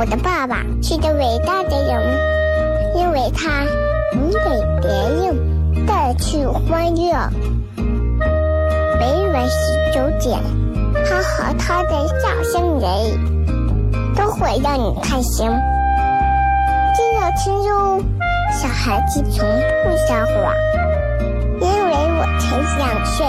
我的爸爸是个伟大的人，因为他能给别人带去欢乐。每晚十九点，他和他的笑声人，都会让你开心。记得听哟，小孩子从不撒谎，因为我才两岁。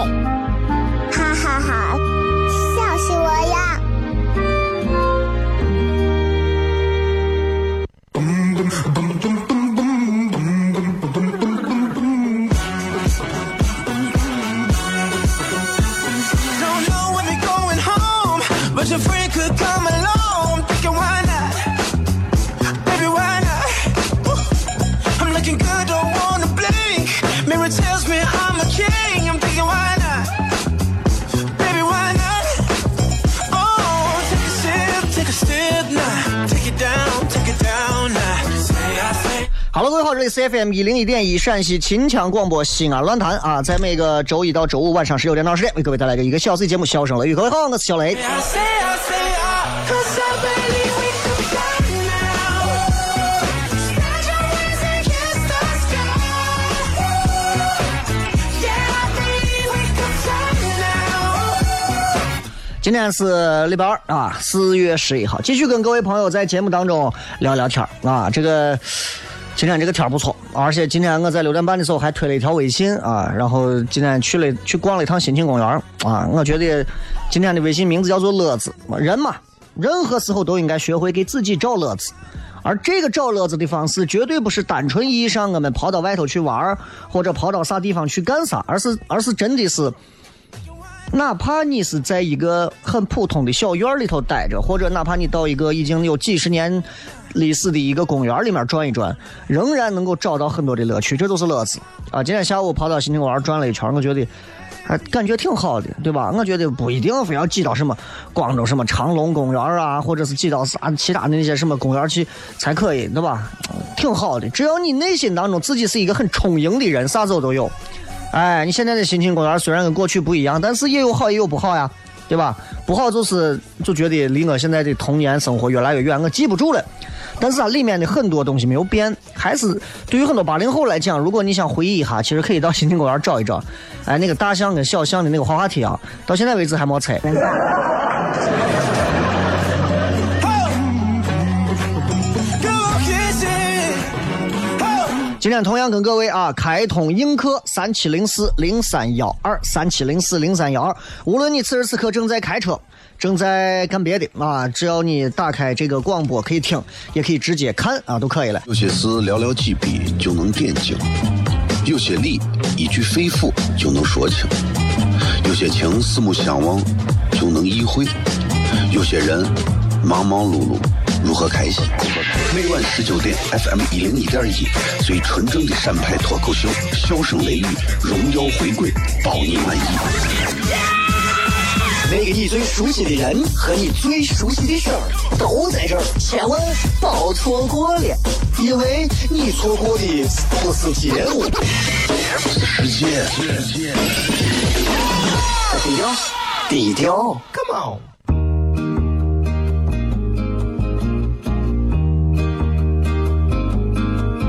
C F M 一零一点一陕西秦腔广播西安论坛啊，在每个周一到周五晚上十六点到十点，为各位带来个一个小时节目《笑声雷雨》。各位好，我是小雷。今天是礼拜二啊，四月十一号，继续跟各位朋友在节目当中聊聊天啊。这个今天这个天儿不错，而且今天我在六点半的时候还推了一条微信啊，然后今天去了去逛了一趟新庆公园儿啊。我觉得今天的微信名字叫做乐子，人嘛，任何时候都应该学会给自己找乐子。而这个找乐子的方式，绝对不是单纯意义上我们跑到外头去玩儿，或者跑到啥地方去干啥，而是而是真的是哪怕你是在一个很普通的小院儿里头待着，或者哪怕你到一个已经有几十年历史的一个公园里面转一转，仍然能够找到很多的乐趣，这都是乐子啊！今天下午跑到新庆公园转了一圈，我觉得还感觉挺好的，对吧？我觉得不一定非要挤到什么广州什么长隆公园啊，或者是挤到啥其他的那些什么公园去才可以，对吧？挺好的，只要你内心当中自己是一个很充盈的人，啥走都有。哎，你现在的新庆公园虽然跟过去不一样，但是也有好也有不好呀，对吧？不好就是就觉得离我现在的童年生活越来越远，我记不住了。但是它里面的很多东西没有变，还是对于很多八零后来讲，如果你想回忆一下，其实可以到新庆公园找一找。哎，那个大象跟小象的那个滑滑梯啊，到现在为止还没拆。今天同样跟各位啊，开通映客三七零四零三幺二三七零四零三幺二，无论你此时此刻正在开车，正在干别的啊，只要你打开这个广播可以听，也可以直接看啊，都可以了。有些事寥寥几笔就能点睛，有些理一句肺腑就能说清，有些情四目相望就能意会，有些人忙忙碌碌如何开心？每晚十九点，FM 一零一点一，最纯正的陕派脱口秀，笑声雷雨，荣耀回归，包你满意。那个你最熟悉的人和你最熟悉的事儿都在这儿，千万别错过了，因为你错过的不是节目。世界，低调，低调，Come on。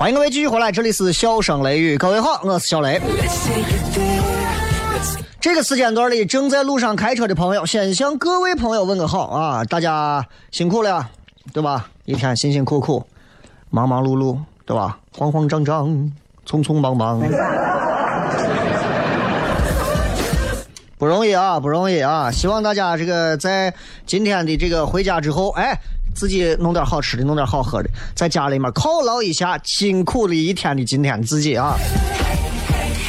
欢迎各位继续回来，这里是笑声雷雨，各位好，我是小雷。这个时间段里，正在路上开车的朋友，先向各位朋友问个好啊！大家辛苦了，对吧？一天辛辛苦苦，忙忙碌碌，对吧？慌慌张张，匆匆忙忙，不容易啊，不容易啊！希望大家这个在今天的这个回家之后，哎，自己弄点好吃的，弄点好喝的，在家里面犒劳一下辛苦了一天的今天自己啊！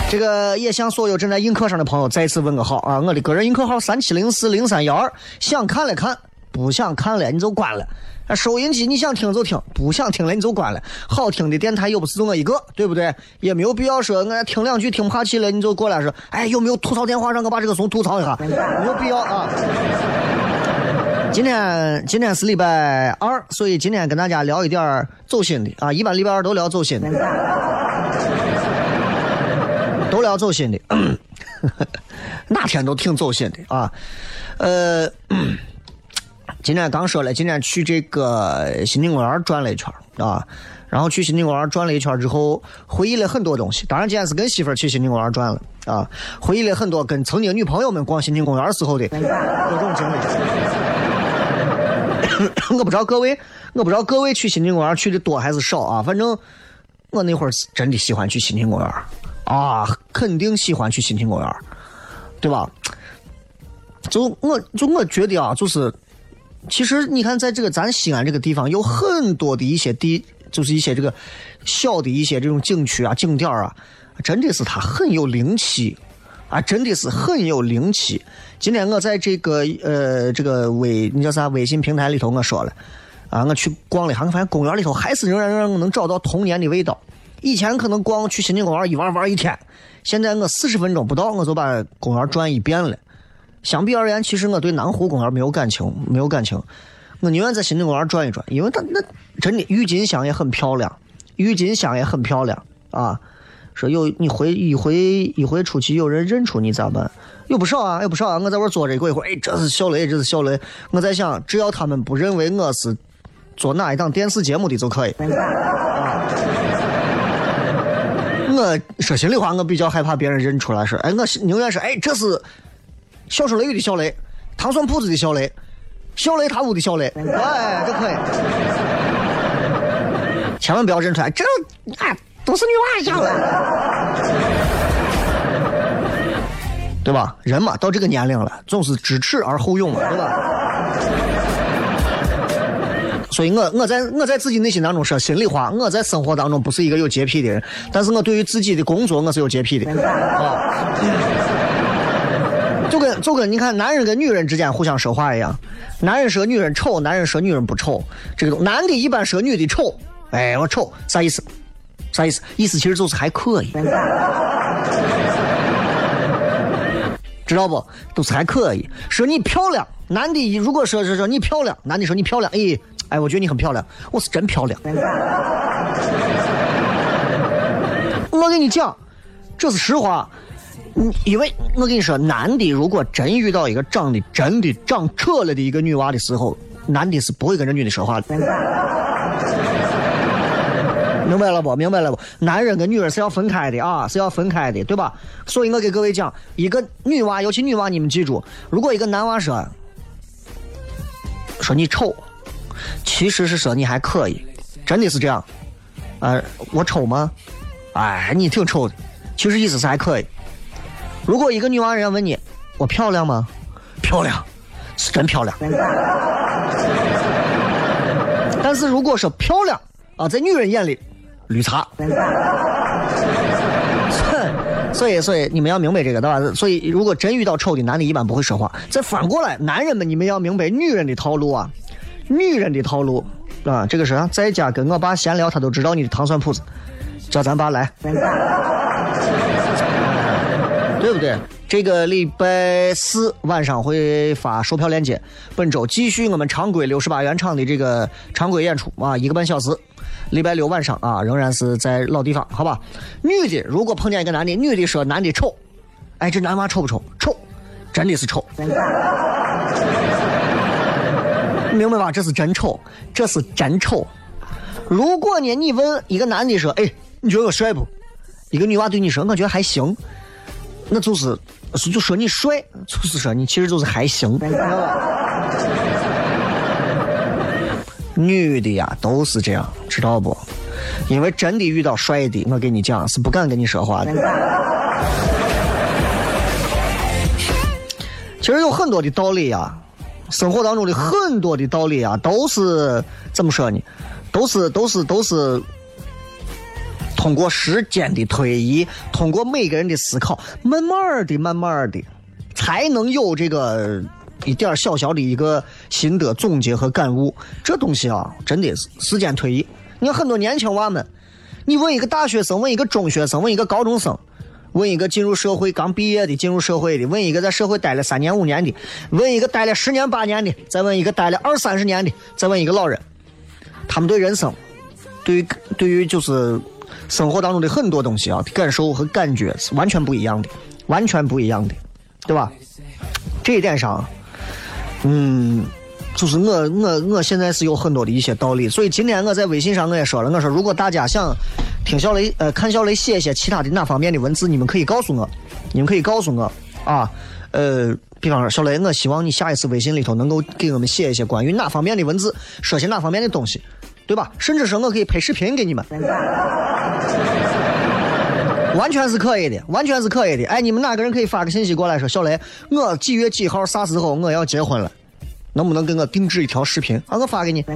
这个也向所有正在映客上的朋友再次问个好啊！我的个人映客号三七零四零三幺二，想看了看，不想看了你就关了。收音机你想听就听，不想听了你就关了。好听的电台又不是就我一个，对不对？也没有必要说我听两句听不下去了，你就过来说，哎，有没有吐槽电话让我把这个怂吐槽一下？没有必要啊。今天今天是礼拜二，所以今天跟大家聊一点走心的啊。一般礼拜二都聊走心的。都聊走心的，哪天都挺走心的啊。呃，今天刚说了，今天去这个新景公园转了一圈啊。然后去新景公园转了一圈之后，回忆了很多东西。当然，今天是跟媳妇儿去新景公园转了啊，回忆了很多跟曾经女朋友们逛新景公园时候的各种经历。我不知道各位，我不知道各位去新景公园去的多还是少啊。反正我那会儿是真的喜欢去新景公园。啊，肯定喜欢去新庆公园，对吧？就我就我觉得啊，就是其实你看，在这个咱西安这个地方，有很多的一些地，就是一些这个小的一些这种景区啊、景点啊，真的是它很有灵气啊，真的是很有灵气。今天我在这个呃这个微你叫啥微信平台里头我说了啊，我去逛了一下，我发现公园里头还是仍然让我能找到童年的味道。以前可能逛去新景公园一玩玩一天，现在我四十分钟不到我就把公园转一遍了。相比而言，其实我对南湖公园没有感情，没有感情。我宁愿在新景公园转一转，因为它那真的郁金香也很漂亮，郁金香也很漂亮啊。说有你回一回一回出去有人认出你咋办？有不少啊，有不少啊。我在这坐着过一会儿，哎，这是小雷，这是小雷。我在想，只要他们不认为我是做哪一档电视节目的就可以。啊我说心里话，我比较害怕别人认出来，说，哎，我宁愿是，哎，这是小声雷雨的小雷，糖蒜铺子的小雷，小雷他屋的小雷，哎，这可以，千万不要认出来，这哎都是女娃的，对吧？人嘛，到这个年龄了，总是知耻而后勇嘛，对吧？所以我我在我在自己内心当中说心里话，我在生活当中不是一个有洁癖的人，但是我对于自己的工作我是有洁癖的啊。就跟就跟你看男人跟女人之间互相说话一样，男人说女人丑，男人说女人不丑，这个男的一般说女的丑，哎我丑啥意思？啥意思？意思其实就是还可以，知道不？都是还可以。说你漂亮，男的如果说是说你漂亮，男的说你漂亮，哎。哎，我觉得你很漂亮，我是真漂亮。我跟你讲，这是实话。因为我跟你说，男的如果真遇到一个长得真的长扯了的一个女娃的时候，男的是不会跟这女的说话的。明白了不？明白了不？男人跟女人是要分开的啊，是要分开的，对吧？所以我给各位讲，一个女娃，尤其女娃，你们记住，如果一个男娃说说你丑。其实是说你还可以，真的是这样。呃，我丑吗？哎，你挺丑的。其实意思是还可以。如果一个女娃人家问你，我漂亮吗？漂亮，是真漂亮。但是如果说漂亮啊，在女人眼里，绿茶。所以，所以你们要明白这个，对吧？所以，如果真遇到丑的男的，一般不会说话。再反过来，男人们，你们要明白女人的套路啊。女人的套路啊，这个是在家跟我爸闲聊，他都知道你的糖蒜铺子，叫咱爸来，对不对？这个礼拜四晚上会发售票链接，本周继续我们常规六十八元场的这个常规演出啊，一个半小时。礼拜六晚上啊，仍然是在老地方，好吧？女的如果碰见一个男的，女的说男的丑，哎，这男娃丑不丑？丑，真的是丑。明白吧？这是真丑，这是真丑，如果呢，你问一个男的说：“哎，你觉得我帅不？”一个女娃对你说：“我觉得还行。”那就是就说你帅，就是说你其实就是还行。女的呀都是这样，知道不？因为真的遇到帅的，我跟你讲是不敢跟你说话的。其实有很多的道理呀，生活当中的很多的道理啊，都是怎么说呢？都是都是都是通过时间的推移，通过每个人的思考，慢慢的、慢慢的，才能有这个一点小小的一个心得总结和感悟。这东西啊，真的是时间推移。你看很多年轻娃们，你问一个大学生，问一个中学生，问一个高中生，问一个进入社会刚毕业的、进入社会的，问一个在社会待了三年五年的，问一个待了十年八年的，再问一个待了二三十年的，再问一个老人，他们对人生，对于对于就是生活当中的很多东西啊，感受和感觉是完全不一样的，完全不一样的，对吧？这一点上，嗯。就是我我我现在是有很多的一些道理，所以今天我在微信上我也说了，我说如果大家想听小雷呃看小雷写一些其他的哪方面的文字，你们可以告诉我，你们可以告诉我啊，呃，比方说小雷，我希望你下一次微信里头能够给我们写一些关于哪方面的文字，说些哪方面的东西，对吧？甚至说我可以拍视频给你们，完全是可以的，完全是可以的。哎，你们哪个人可以发个信息过来说，小雷，我几月几号啥时候我要结婚了？能不能给我定制一条视频？啊，我发给你，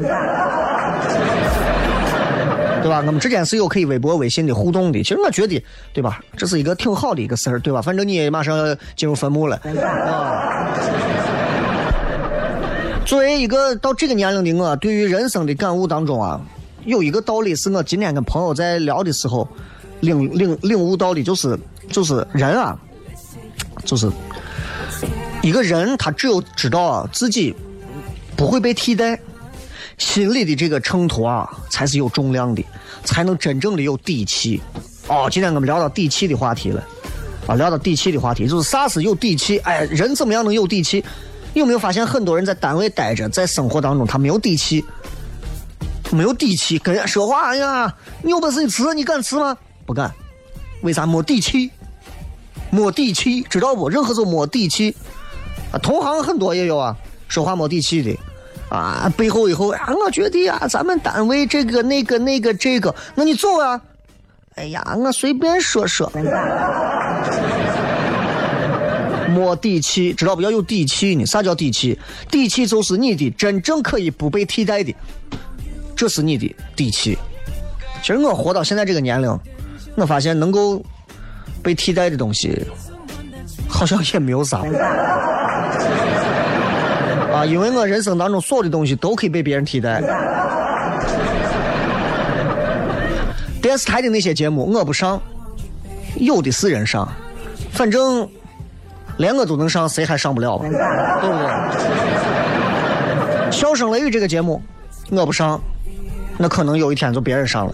对吧？我们之间是有可以微博、微信的互动的。其实我觉得，对吧？这是一个挺好的一个事儿，对吧？反正你也马上要进入坟墓了。啊。作为一个到这个年龄的我，对于人生的感悟当中啊，有一个道理是我今天跟朋友在聊的时候领领领悟到的，就是就是人啊，就是一个人他只有知道自己。不会被替代，心里的这个秤砣啊，才是有重量的，才能真正的有底气。哦，今天我们聊到底气的话题了，啊，聊到底气的话题，就是啥是有底气？哎，人怎么样能有底气？有没有发现很多人在单位待着，在生活当中他没有底气，没有底气跟人说话哎呀？你有本事你吃，你敢吃吗？不敢。为啥？没底气，没底气，知道不？任何都没底气。啊，同行很多也有啊。说话没底气的，啊，背后以后啊，我觉得呀，咱们单位这个那个那个这个，那你走啊？哎呀，我随便说说，没底气，知道不？要有底气呢。啥叫底气？底气就是你的真正可以不被替代的，这是你的底气。其实我活到现在这个年龄，我发现能够被替代的东西，好像也没有啥。啊，因为我人生当中所有的东西都可以被别人替代。电视台的那些节目我不上，有的是人上，反正连我都能上，谁还上不了？对不对？笑声雷雨这个节目我不上，那可能有一天就别人上了，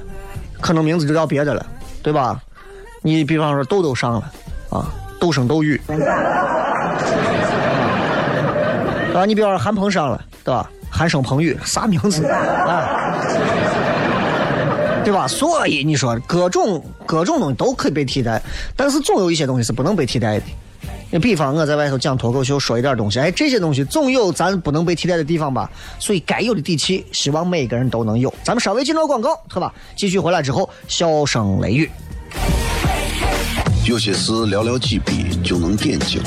可能名字就叫别的了，对吧？你比方说豆豆上了，啊，斗声斗雨。啊，你比方说韩鹏上了，对吧？韩生鹏宇啥名字啊？对吧？所以你说各种各种东西都可以被替代，但是总有一些东西是不能被替代的。你比方我在外头讲脱口秀，说一点东西，哎，这些东西总有咱不能被替代的地方吧？所以该有的底气，希望每个人都能有。咱们稍微进段广告，好吧？继续回来之后，笑声雷雨。有些事寥寥几笔就能点睛。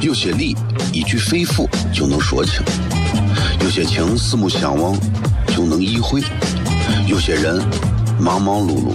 有些理一句肺腑就能说清，有些情四目相望就能意会，有些人忙忙碌碌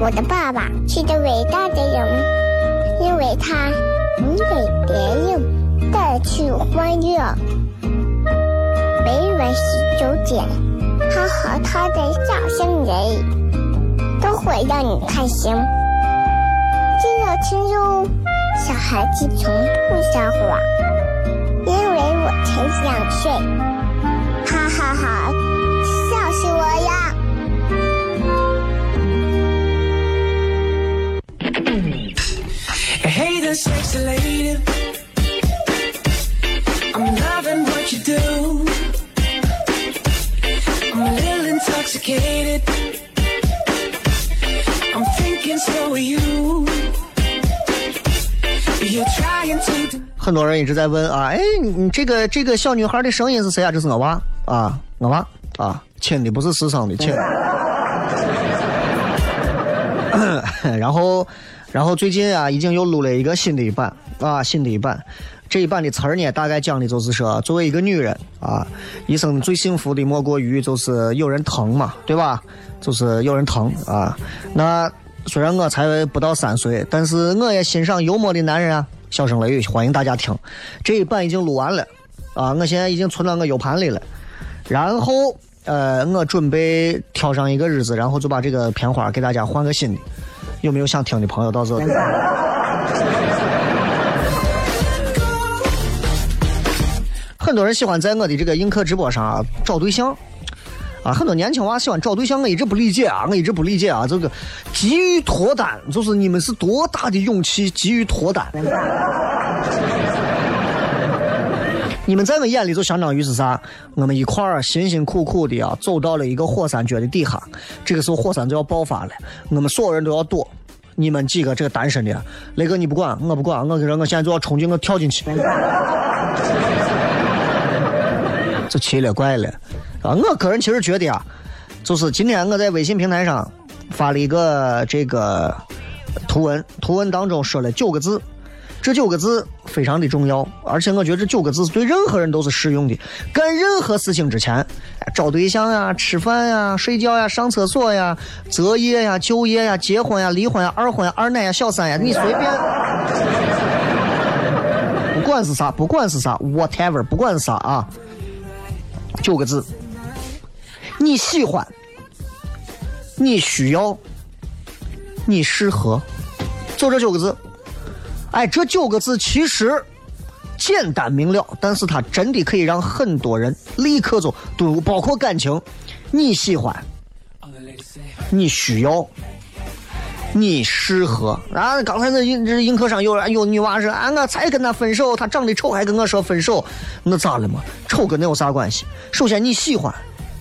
我的爸爸是个伟大的人，因为他能给别人。带去欢乐，没人管洗手间，还和他的笑声人，都会让你开心。记得听哟，小孩子从不撒谎，因为我才两岁。哈哈哈，I hate there, sexy lady. I'm loving what you do. I'm a little intoxicated. I'm thinking so are you. You're trying to. 很多人一直在问啊，哎，你你这个这个小女孩的声音是谁啊？这是我娃啊，我娃啊，亲的不是私生的亲。然后，然后最近啊，已经又录了一个新的一版啊，新的一版。这一版的词儿呢，大概讲的就是说，作为一个女人啊，一生最幸福的莫过于就是有人疼嘛，对吧？就是有人疼啊。那虽然我才不到三岁，但是我也欣赏幽默的男人啊。小声雷雨，欢迎大家听。这一版已经录完了啊，我现在已经存到我 U 盘里了。然后呃，我准备挑上一个日子，然后就把这个片花给大家换个新的。有没有想听的朋友到这？很多人喜欢在我的这个映客直播上啊找对象啊，很多年轻娃喜欢找对象，我一直不理解啊，我一直不理解啊，这个急于脱单，就是你们是多大的勇气急于脱单？你们在我眼里就相当于是啥？我们一块儿辛辛苦苦的啊，走到了一个火山脚的底下，这个时候火山就要爆发了，我们所有人都要躲。你们几个这个单身的，雷哥你不管，我不管，我跟你说我现在就要冲进，我跳进去。这奇了怪了啊！我个人其实觉得啊，就是今天我在微信平台上发了一个这个图文，图文当中说了九个字，这九个字非常的重要，而且我觉得这九个字对任何人都是适用的。干任何事情之前，找对象呀、吃饭呀、睡觉呀、上厕所呀、择业呀、就业呀、结婚呀、离婚呀、二婚呀、二奶呀、小三呀，你随便。不管是啥，不管是啥，whatever，不管是啥啊，九个字：你喜欢，你需要，你适合，就这九个字。哎，这九个字其实简单明了，但是它真的可以让很多人立刻就都，包括感情。你喜欢，你需要，你适合啊！刚才那映这映客上有人有女娃说啊，我才跟他分手，他长得丑还跟我说分手，那咋了嘛？丑跟那有啥关系？首先你喜欢，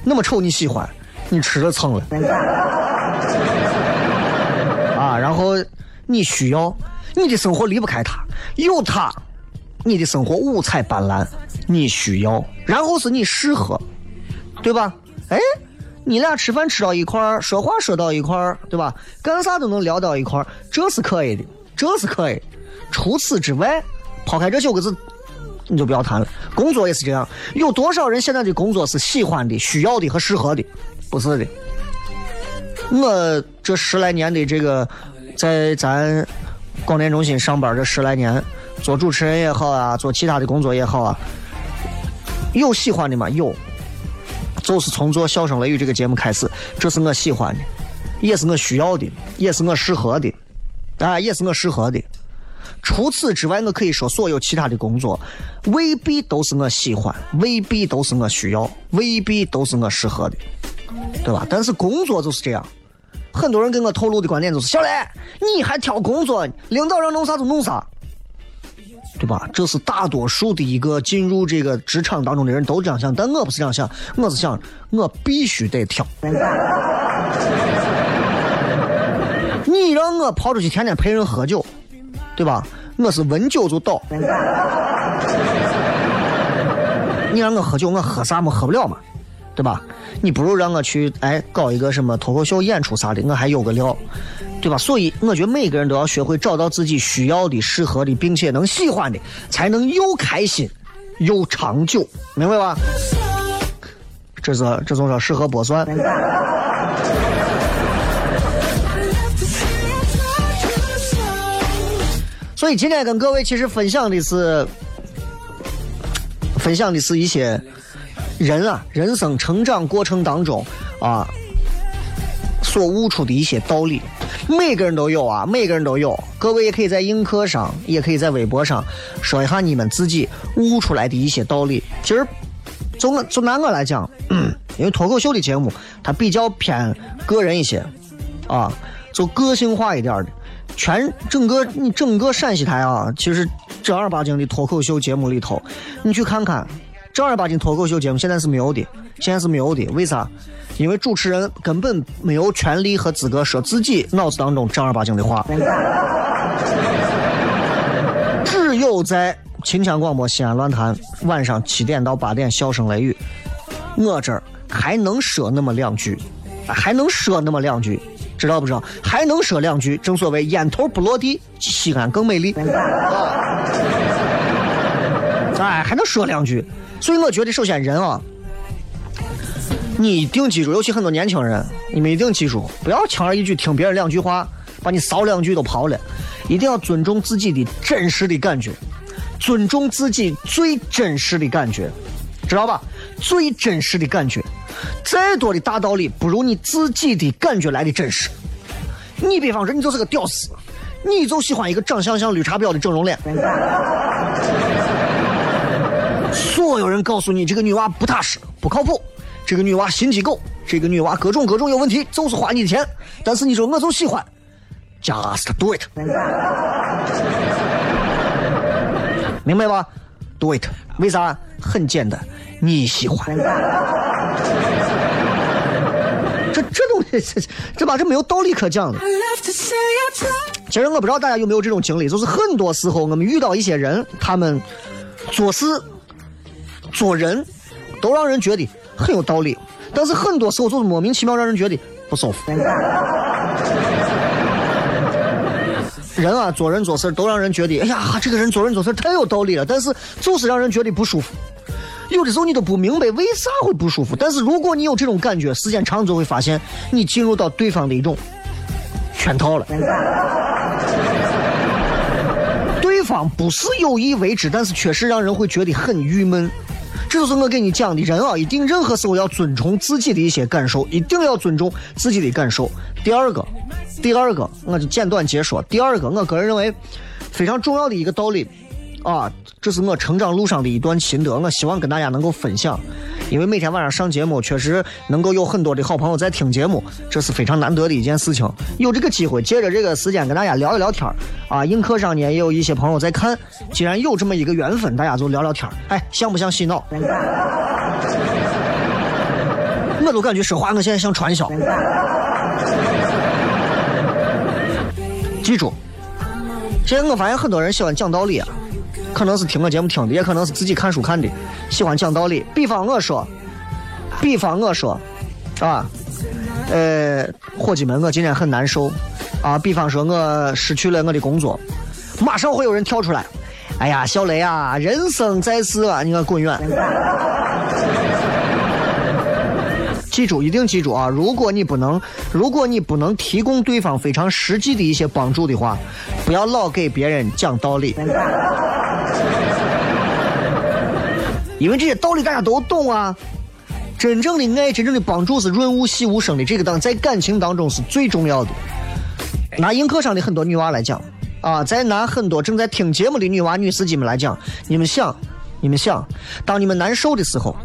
那么丑你喜欢，你吃了蹭了 啊！然后你需要，你的生活离不开他，有他，你的生活五彩斑斓。你需要，然后是你适合，对吧？哎。你俩吃饭吃到一块儿，说话说到一块儿，对吧？干啥都能聊到一块儿，这是可以的，这是可以。除此之外，抛开这九个字，你就不要谈了。工作也是这样，有多少人现在的工作是喜欢的、需要的和适合的？不是的。我这十来年的这个，在咱广电中心上班这十来年，做主持人也好啊，做其他的工作也好啊，有喜欢的吗？有。就是从做《笑声雷雨》这个节目开始，这是我喜欢的，也是我需要的，也是我适合的，啊，也是我适合的。除此之外，我可以说所有其他的工作，未必都是我喜欢，未必都是我需要，未必都是我适合的，对吧？但是工作就是这样。很多人跟我透露的观点就是：小雷，你还挑工作？领导让弄啥就弄啥。对吧？这是大多数的一个进入这个职场当中的人都这样想，但我不是这样想，我是想我必须得挑。你让我跑出去天天陪人喝酒，对吧？我是闻酒就倒。你让我喝酒，我喝啥嘛？喝不了嘛，对吧？你不如让我去哎搞一个什么脱口秀演出啥的，我还有个料。对吧？所以我觉得每个人都要学会找到自己需要的、适合的，并且能喜欢的，才能又开心又长久，明白吧？这是这种说适合剥蒜。所以今天跟各位其实分享的是，分享的是一些人啊，人生成长过程当中啊，所悟出的一些道理，每个人都有啊，每个人都有。各位也可以在映客上，也可以在微博上说一下你们自己悟出来的一些道理。其实，就我就拿我来讲，因为脱口秀的节目它比较偏个人一些啊，就个性化一点的。全整个你整个陕西台啊，其实正儿八经的脱口秀节目里头，你去看看，正儿八经脱口秀节目现在是没有的，现在是没有的。为啥？因为主持人根本没有权利和资格说自己脑子当中正儿八经的话。只有在秦腔广播西安论坛晚上七点到八点，笑声雷雨，我这儿还能说那么两句，还能说那么两句。知道不知道？还能说两句，正所谓烟头不落地，西安更美丽。哎，还能说两句，所以我觉得，首先人啊，你一定记住，尤其很多年轻人，你们一定记住，不要轻而易举听别人两句话，把你骚两句都跑了。一定要尊重自己的真实的感觉，尊重自己最真实的感觉，知道吧？最真实的感觉。再多的大道理，不如你自己的感觉来的真实。你比方说，你就是个屌丝，你就喜欢一个长相像绿茶婊的整容脸。所有人告诉你这个女娃不踏实、不靠谱，这个女娃心机狗，这个女娃各种各种有问题，就是花你的钱。但是你说我就喜欢，just do it，明白吧？do it，为啥？很简单，你喜欢。这这东西，这这吧，这没有道理可讲的。其实我不知道大家有没有这种经历，就是很多时候我们遇到一些人，他们做事、做人，都让人觉得很有道理，但是很多时候就是莫名其妙让人觉得不舒服。人啊，做人做事都让人觉得，哎呀，这个人做人做事太有道理了，但是就是让人觉得不舒服。有的时候你都不明白为啥会不舒服，但是如果你有这种感觉，时间长就会发现你进入到对方的一种圈套了。对方不是有意为之，但是确实让人会觉得很郁闷。这就是我给你讲的，人啊，一定任何时候要尊重自己的一些感受，一定要尊重自己的感受。第二个，第二个，我就简短解说。第二个，我个人认为非常重要的一个道理。啊，这是我成长路上的一段心得，我希望跟大家能够分享。因为每天晚上上节目，确实能够有很多的好朋友在听节目，这是非常难得的一件事情。有这个机会，借着这个时间跟大家聊一聊天啊，映客上呢也有一些朋友在看。既然有这么一个缘分，大家就聊聊天哎，像不像洗脑？我都感觉说话，我现在像传销。记住，现在我发现很多人喜欢讲道理啊。可能是听我节目听的，也可能是自己看书看的，喜欢讲道理。比方我说，比方我说，啊，呃，伙计们，我今天很难受，啊，比方说我失去了我的工作，马上会有人跳出来，哎呀，小雷啊，人生在世啊，你给我滚远！记住，一定记住啊！如果你不能，如果你不能提供对方非常实际的一些帮助的话，不要老给别人讲道理。因为这些道理大家都懂啊，真正的爱、真正的帮助是润物细无声的，这个当在感情当中是最重要的。拿映客上的很多女娃来讲，啊，再拿很多正在听节目的女娃、女司机们来讲，你们想，你们想，当你们难受的时候，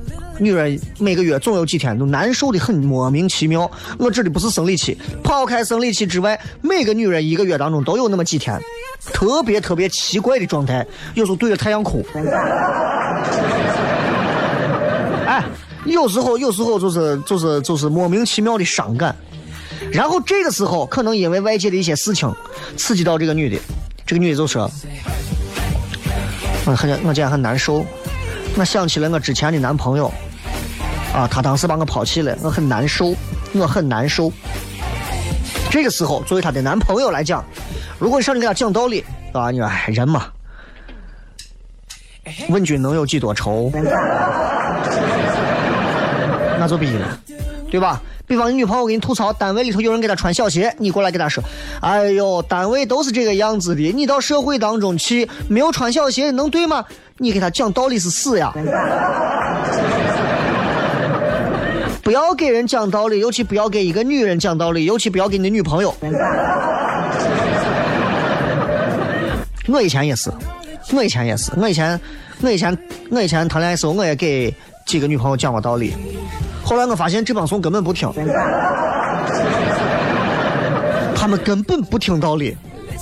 女人每个月总有几天都难受的很莫名其妙。我指的不是生理期，抛开生理期之外，每个女人一个月当中都有那么几天，特别特别奇怪的状态，有时候对着太阳哭。哎，有时候，有时候就是就是就是莫名其妙的伤感，然后这个时候可能因为外界的一些事情刺激到这个女的，这个女的就说：“我很我今天很难受，我想起了我之前的男朋友，啊，他当时把我抛弃了，我很难受，我很难受。”这个时候，作为她的男朋友来讲，如果上去给她讲道理，啊，你说哎人嘛。问君能有几多愁？那就比了，对吧？比方你女朋友给你吐槽，单位里头有人给她穿小鞋，你过来给她说：“哎呦，单位都是这个样子的，你到社会当中去没有穿小鞋能对吗？”你给她讲道理是死呀。不要给人讲道理，尤其不要给一个女人讲道理，尤其不要给你的女朋友。我以前也是，我以前也是，我以前，我以前，我以前谈恋爱的时候，我也给几个女朋友讲过道理。后来我发现这帮怂根本不听，他们根本不听道理，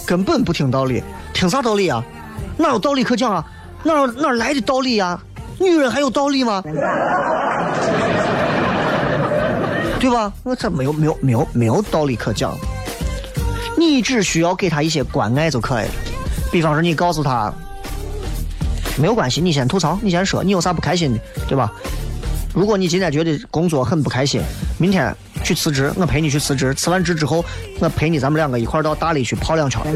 根本不听道理，听啥道理啊？哪有道理可讲啊？哪哪来的道理呀、女人还有道理吗？对吧？我这没有没有没有没有道理可讲，你只需要给他一些关爱就可以了。比方说，你告诉他，没有关系，你先吐槽，你先说，你有啥不开心的，对吧？如果你今天觉得工作很不开心，明天去辞职，我陪你去辞职。辞完职之后，我陪你，咱们两个一块儿到大理去泡两圈。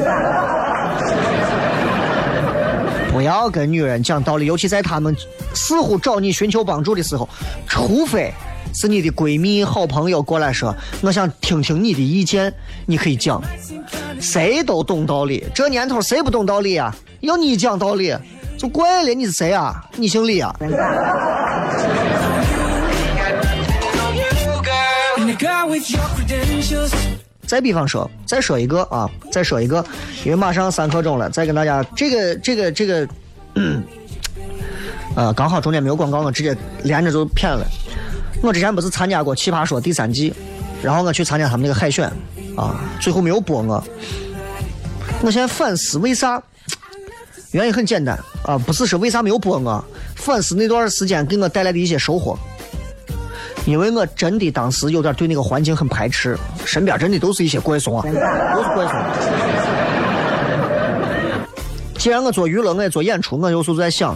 不要跟女人讲道理，尤其在她们似乎找你寻求帮助的时候，除非是你的闺蜜、好朋友过来说，我想听听你的意见，你可以讲。谁都懂道理，这年头谁不懂道理啊？要你讲道理，就怪了。你是谁啊？你姓李啊. 再比方说，再说一个啊，再说一个，因为马上三刻钟了，再跟大家这个这个这个，嗯，呃，刚好中间没有广告，我直接连着就骗了。我之前不是参加过《奇葩说》第三季，然后我去参加他们那个海选啊，最后没有播我。我现在反思为啥？原因很简单啊，不是说为啥没有播我，反思那段时间给我带来的一些收获。因为我真的当时有点对那个环境很排斥，身边真的都是一些怪怂啊，都是怪怂。既然我做娱乐，我也做演出，我有时候在想，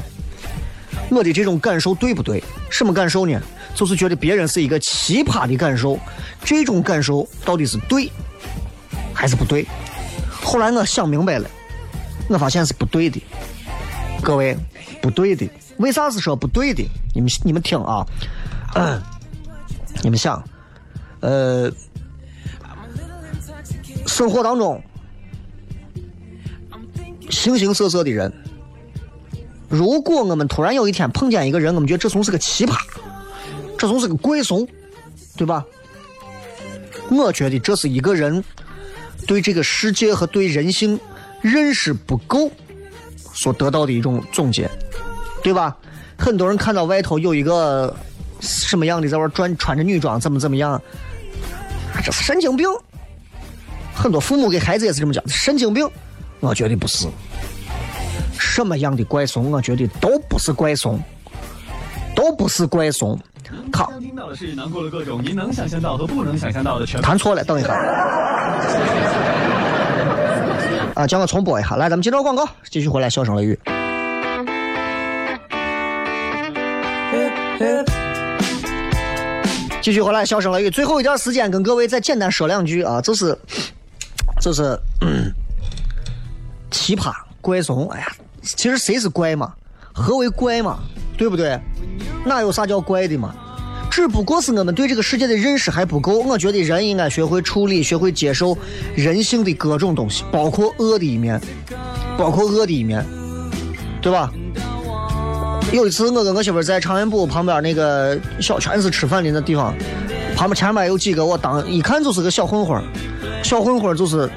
我的这种感受对不对？什么感受呢？就是觉得别人是一个奇葩的感受，这种感受到底是对还是不对？后来我想明白了，我发现是不对的。各位，不对的。为啥是说不对的？你们你们听啊，你们想，呃，生活当中形形色色的人，如果我们突然有一天碰见一个人，我们觉得这怂是个奇葩，这怂是个怪怂，对吧？我觉得这是一个人对这个世界和对人性认识不够所得到的一种总结，对吧？很多人看到外头有一个什么样的在外转，穿着女装，怎么怎么样，这是神经病。很多父母给孩子也是这么讲，神经病。我觉得不是，什么样的怪怂，我觉得都不是怪怂，都不是怪怂。他刚听到的是囊括了各种您能想象到和不能想象到的全。弹错了，等一下。啊，叫我重播一下。来，咱们接着广告，继续回来，笑声雷雨。继续回来，笑声雷雨。最后一段时间，跟各位再简单说两句啊，就是，就是，嗯，奇葩怪怂。哎呀，其实谁是怪嘛？何为怪嘛？对不对？哪有啥叫怪的嘛？只不过是我们对这个世界的认识还不够。我觉得人应该学会处理，学会接受人性的各种东西，包括恶的一面，包括恶的一面，对吧？有一次，我跟我媳妇在长安堡旁边那个小全是吃饭的那地方，旁边前面有几个我当一看就是个小混混儿，小混混儿就是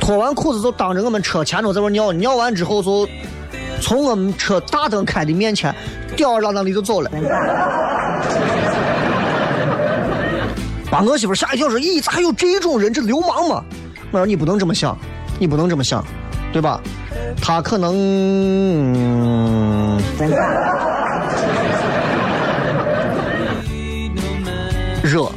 脱完裤子就当着我们车前头在那尿，尿完之后就从我们车大灯开的面前吊儿郎当的就走了。把我媳妇吓一跳，说：“咦，咋还有这种人？这流氓嘛？”我说：“你不能这么想，你不能这么想，对吧？他可能、嗯热，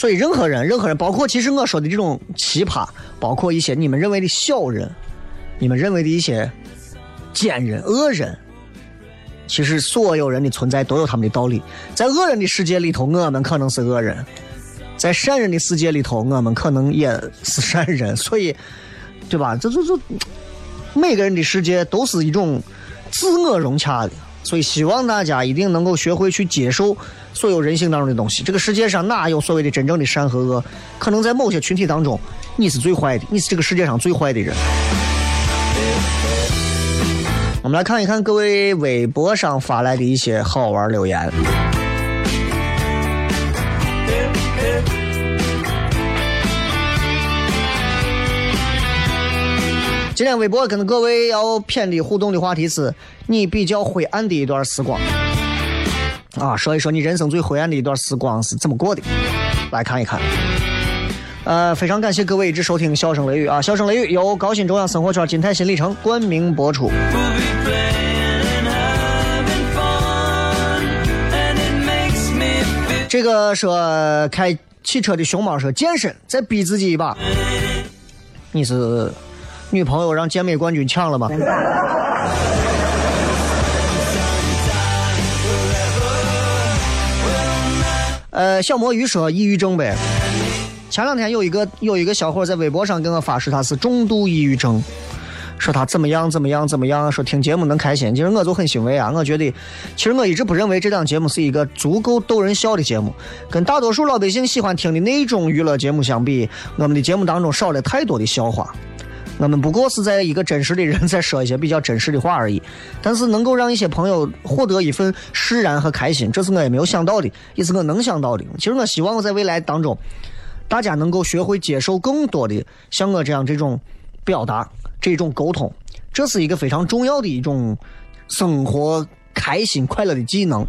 所以任何人，任何人，包括其实我说的这种奇葩，包括一些你们认为的小人，你们认为的一些奸人、恶人。”其实所有人的存在都有他们的道理，在恶人的世界里头，我们可能是恶人；在善人的世界里头，我们可能也是善人。所以，对吧？这这这，每个人的世界都是一种自我融洽的。所以，希望大家一定能够学会去接受所有人性当中的东西。这个世界上哪有所谓的真正的善和恶？可能在某些群体当中，你是最坏的，你是这个世界上最坏的人。我们来看一看各位微博上发来的一些好玩留言。今天微博跟各位要偏的互动的话题是：你比较灰暗的一段时光啊，说一说你人生最灰暗的一段时光是怎么过的，来看一看。呃，非常感谢各位一直收听《笑声雷雨》啊，《笑声雷雨》由高新中央生活圈金泰新里程冠名播出。这个说开汽车的熊猫说健身，再逼自己一把。你是女朋友让健美冠军抢了吗？呃，小魔鱼说抑郁症呗。前两天有一个有一个小伙在微博上给我发誓他是重度抑郁症，说他怎么样怎么样怎么样，说听节目能开心。其实我就很欣慰啊，我觉得，其实我一直不认为这档节目是一个足够逗人笑的节目，跟大多数老百姓喜欢听的那种娱乐节目相比，我们的节目当中少了太多的笑话。我们不过是在一个真实的人 在说一些比较真实的话而已，但是能够让一些朋友获得一份释然和开心，这是我也没有想到的，也是我能想到的。其实我希望我在未来当中，大家能够学会接受更多的像我这样这种表达、这种沟通，这是一个非常重要的一种生活开心快乐的技能。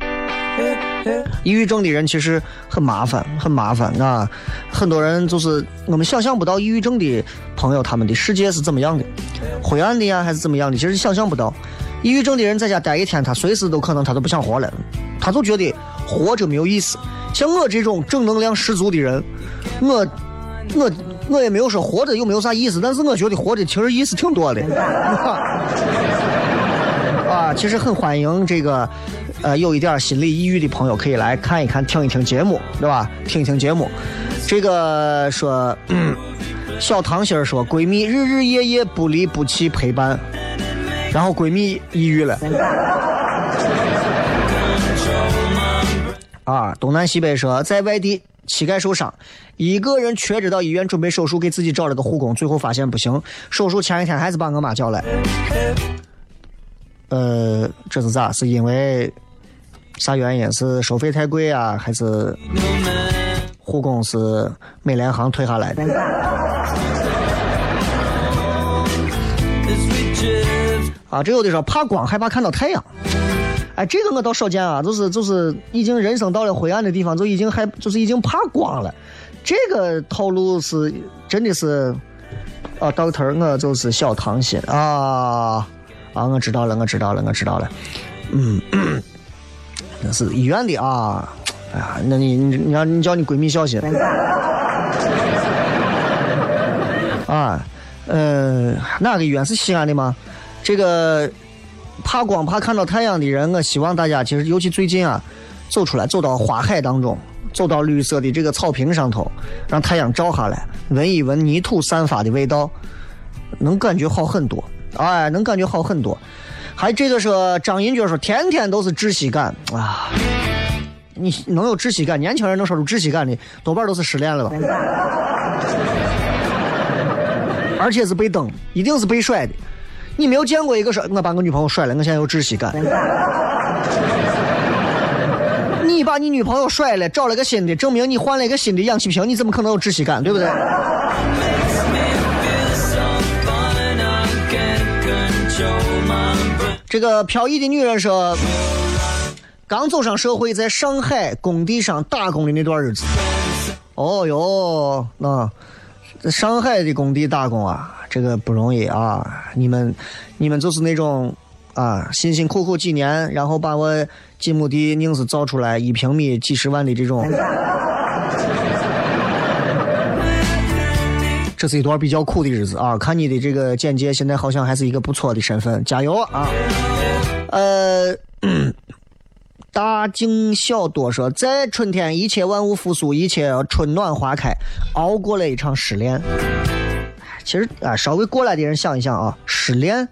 抑郁症的人其实很麻烦，很麻烦啊！很多人就是我们想象不到抑郁症的朋友他们的世界是怎么样的，灰暗的呀还是怎么样的，其实想象不到。抑郁症的人在家待一天，他随时都可能他都不想活了，他就觉得活着没有意思。像我这种正能量十足的人，我我我也没有说活着有没有啥意思，但是我觉得活着其实意思挺多的。啊，其实很欢迎这个，呃，有一点心理抑郁的朋友可以来看一看、听一听节目，对吧？听一听节目。这个说，小糖心说，闺蜜日日夜夜不离不弃陪伴，然后闺蜜抑郁了。啊，东南西北说，在外地膝盖受伤，一个人瘸着到医院准备手术，给自己找了个护工，最后发现不行，手术前一天还是把我妈叫来。呃，这是咋？是因为啥原因？是收费太贵啊，还是护工是美联航退下来的？啊，这有的说怕光，害怕看到太阳。哎，这个我倒少见啊，就是就是已经人生到了灰暗的地方，就已经害就是已经怕光了。这个套路是真的是啊，doctor，我就是小糖心啊啊，我知道了，我知道了，我知道了。嗯，那是医院的啊。哎呀，那你你你让你叫你闺蜜小心 啊。呃，哪个医院是西安的吗？这个怕光怕看到太阳的人，我希望大家其实尤其最近啊，走出来，走到花海当中，走到绿色的这个草坪上头，让太阳照下来，闻一闻泥土散发的味道，能感觉好很多。哎，能感觉好很多。还这个说张银军说，天天都是窒息感啊！你能有窒息感？年轻人能说出窒息感的，多半都是失恋了吧？而且是被蹬，一定是被甩的。你没有见过一个说，我把我女朋友甩了，我现在有窒息感。你把你女朋友甩了，找了个新的，证明你换了一个新的氧气瓶，你怎么可能有窒息感，对不对？这个飘逸的女人说，刚走上社会，在上海工地上打工的那段日子。哦哟，那、在上海的工地打工啊，这个不容易啊！你们，你们就是那种啊，辛辛苦苦几年，然后把我几亩地硬是造出来一平米几十万的这种。这是一段比较苦的日子啊！看你的这个简介，现在好像还是一个不错的身份，加油啊！呃，大惊小多说，在春天一切万物复苏，一切春暖花开，熬过了一场失恋。其实啊，稍微过来的人想一想啊，失恋，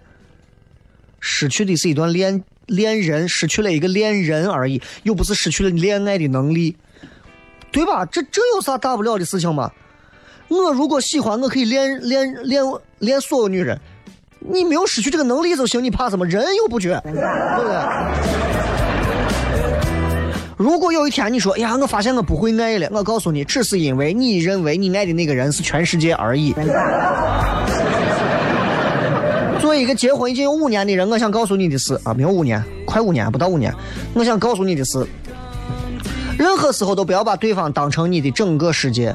失去的是一段恋恋人，失去了一个恋人而已，又不是失去了恋爱的能力，对吧？这这有啥大不了的事情吗？我如果喜欢，我可以恋恋恋恋所有女人，你没有失去这个能力就行，你怕什么？人又不绝，对不对？如果有一天你说，哎呀，我发现我不会爱了，我告诉你，只是因为你认为你爱的那个人是全世界而已。作为一个结婚已经有五年的人，我想告诉你的是啊，没有五年，快五年，不到五年。我想告诉你的是，任何时候都不要把对方当成你的整个世界，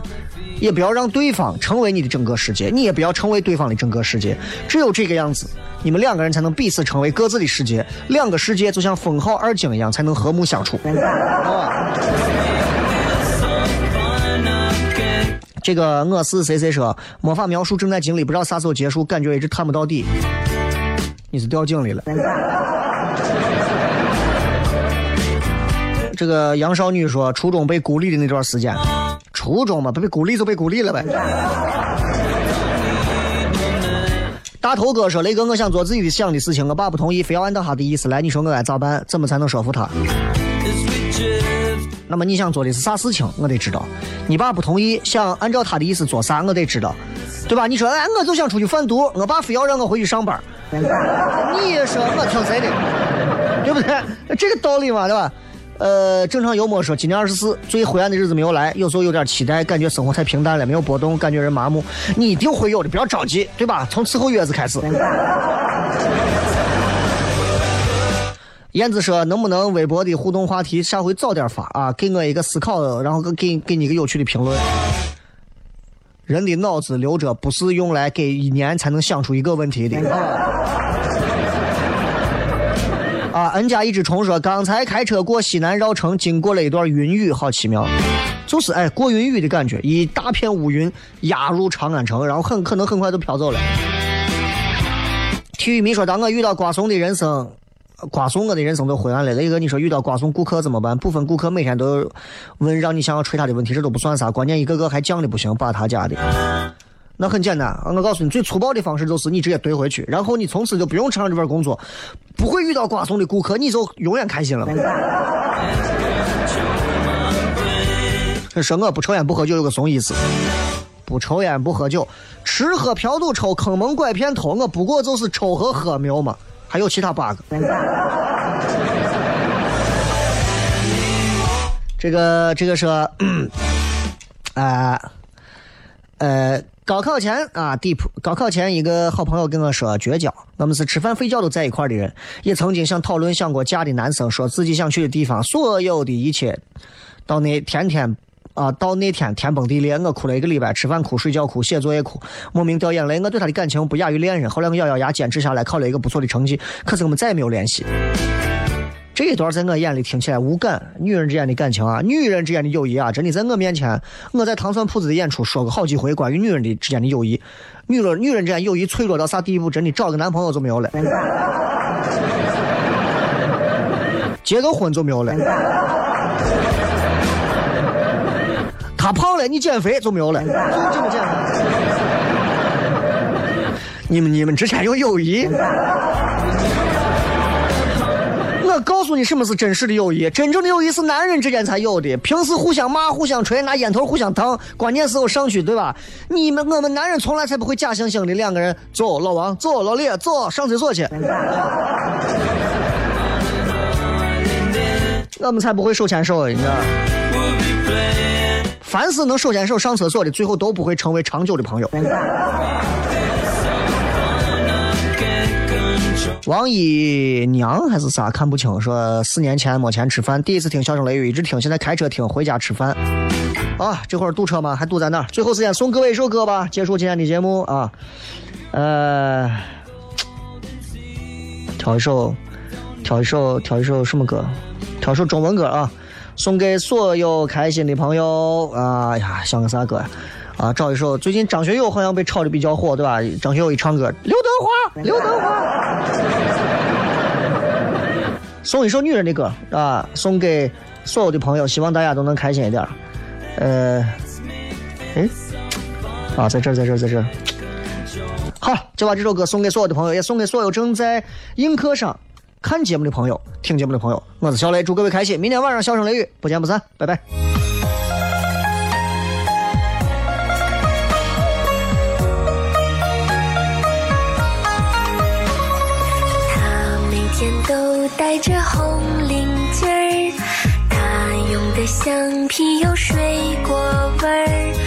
也不要让对方成为你的整个世界，你也不要成为对方的整个世界。只有这个样子，你们两个人才能彼此成为各自的世界，两个世界就像封号二经一样，才能和睦相处。这个我是谁谁说魔法描述正在经历，不知道啥时候结束，感觉一直探不到底。你是掉井里了。这个杨少女说，初中被孤立的那段时间，初中嘛，不被孤立就被孤立了呗。大头哥说：“雷哥，我想做自己想的事情，我爸不同意，非要按照他的意思来。你说我该咋办？怎么才能说服他？”那么你想做的是啥事情？我得知道。你爸不同意，想按照他的意思做啥？我得知道，对吧？你说，哎，我就想出去贩毒，我爸非要让我回去上班，你说我听谁的？对不对？这个道理嘛，对吧？呃，正常幽默说，今年二十四，最灰暗的日子没有来，有时候有点期待，感觉生活太平淡了，没有波动，感觉人麻木。你一定会有的，不要着急，对吧？从伺候月子开始。燕子说：“能不能微博的互动话题下回早点发啊？给我一个思考，然后给给你一个有趣的评论。人的脑子留着不是用来给一年才能想出一个问题的。”啊，N 加一只虫说：“刚才开车过西南绕城，经过了一段云雨，好奇妙。就是哎，过云雨的感觉，一大片乌云压入长安城，然后很可能很快就飘走了。”体育迷说：“当我遇到瓜怂的人生。”瓜怂我的人生都灰暗了。雷哥，你说遇到瓜怂顾客怎么办？部分顾客每天都问让你想要吹他的问题，这都不算啥，关键一个个还犟的不行，把他家的。那很简单，我告诉你，最粗暴的方式就是你直接怼回去，然后你从此就不用上这份工作，不会遇到瓜怂的顾客，你就永远开心了。说我不抽烟不喝酒有个怂意思，不抽烟不喝酒，吃喝嫖赌抽，坑蒙拐骗偷，我不过就是抽和喝，没有吗？还有其他 bug。这个这个说，啊，呃，高考前啊，deep，高考前一个好朋友跟我说绝交，我们是吃饭睡觉都在一块的人，也曾经想讨论想过嫁的男生说自己想去的地方，所有的一切，到那天天。啊，到那天天崩地裂，我哭了一个礼拜，吃饭哭，睡觉哭，写作业哭，莫名掉眼泪。我对他的感情不亚于恋人。后来我咬咬牙坚持下来，考了一个不错的成绩。可是我们再也没有联系。这一段在我眼里听起来无感。女人之间的感情啊，女人之间的友谊啊，真的在我面前，我在糖蒜铺子的演出说过好几回关于女人的之间的友谊。女人女人之间友谊脆弱到啥地步？真的找个男朋友就没有了，结个婚就没有了。他胖了，你减肥就没有了，就这么简单。你们你们之间有友谊？我告诉你什么是真实的友谊，真正的友谊是男人之间才有的，平时互相骂、互相吹，拿烟头互相烫，关键时候上去，对吧？你们我们男人从来才不会假惺惺的两个人走，老王走，老李走，上厕所去。我们才不会手牵手，你知道。凡是能手牵手上厕所的，最后都不会成为长久的朋友。王姨娘还是啥看不清，说四年前没钱吃饭，第一次听笑声雷雨，一直听，现在开车听，回家吃饭。啊，这会儿堵车吗？还堵在那儿？最后时间送各位一首歌吧，结束今天的节目啊。呃，挑一首，挑一首，挑一首什么歌？挑首中文歌啊。送给所有开心的朋友啊呀，想个啥歌呀？啊，找一首最近张学友好像被炒的比较火，对吧？张学友一唱歌，刘德华，刘德华。送一首女人的歌啊，送给所有的朋友，希望大家都能开心一点。呃，哎，啊，在这，在这，在这。好，就把这首歌送给所有的朋友，也送给所有正在映客上。看节目的朋友，听节目的朋友，我是小雷，祝各位开心。明天晚上笑声雷雨，不见不散，拜拜。戴着红领巾儿，他用的橡皮有水果味儿。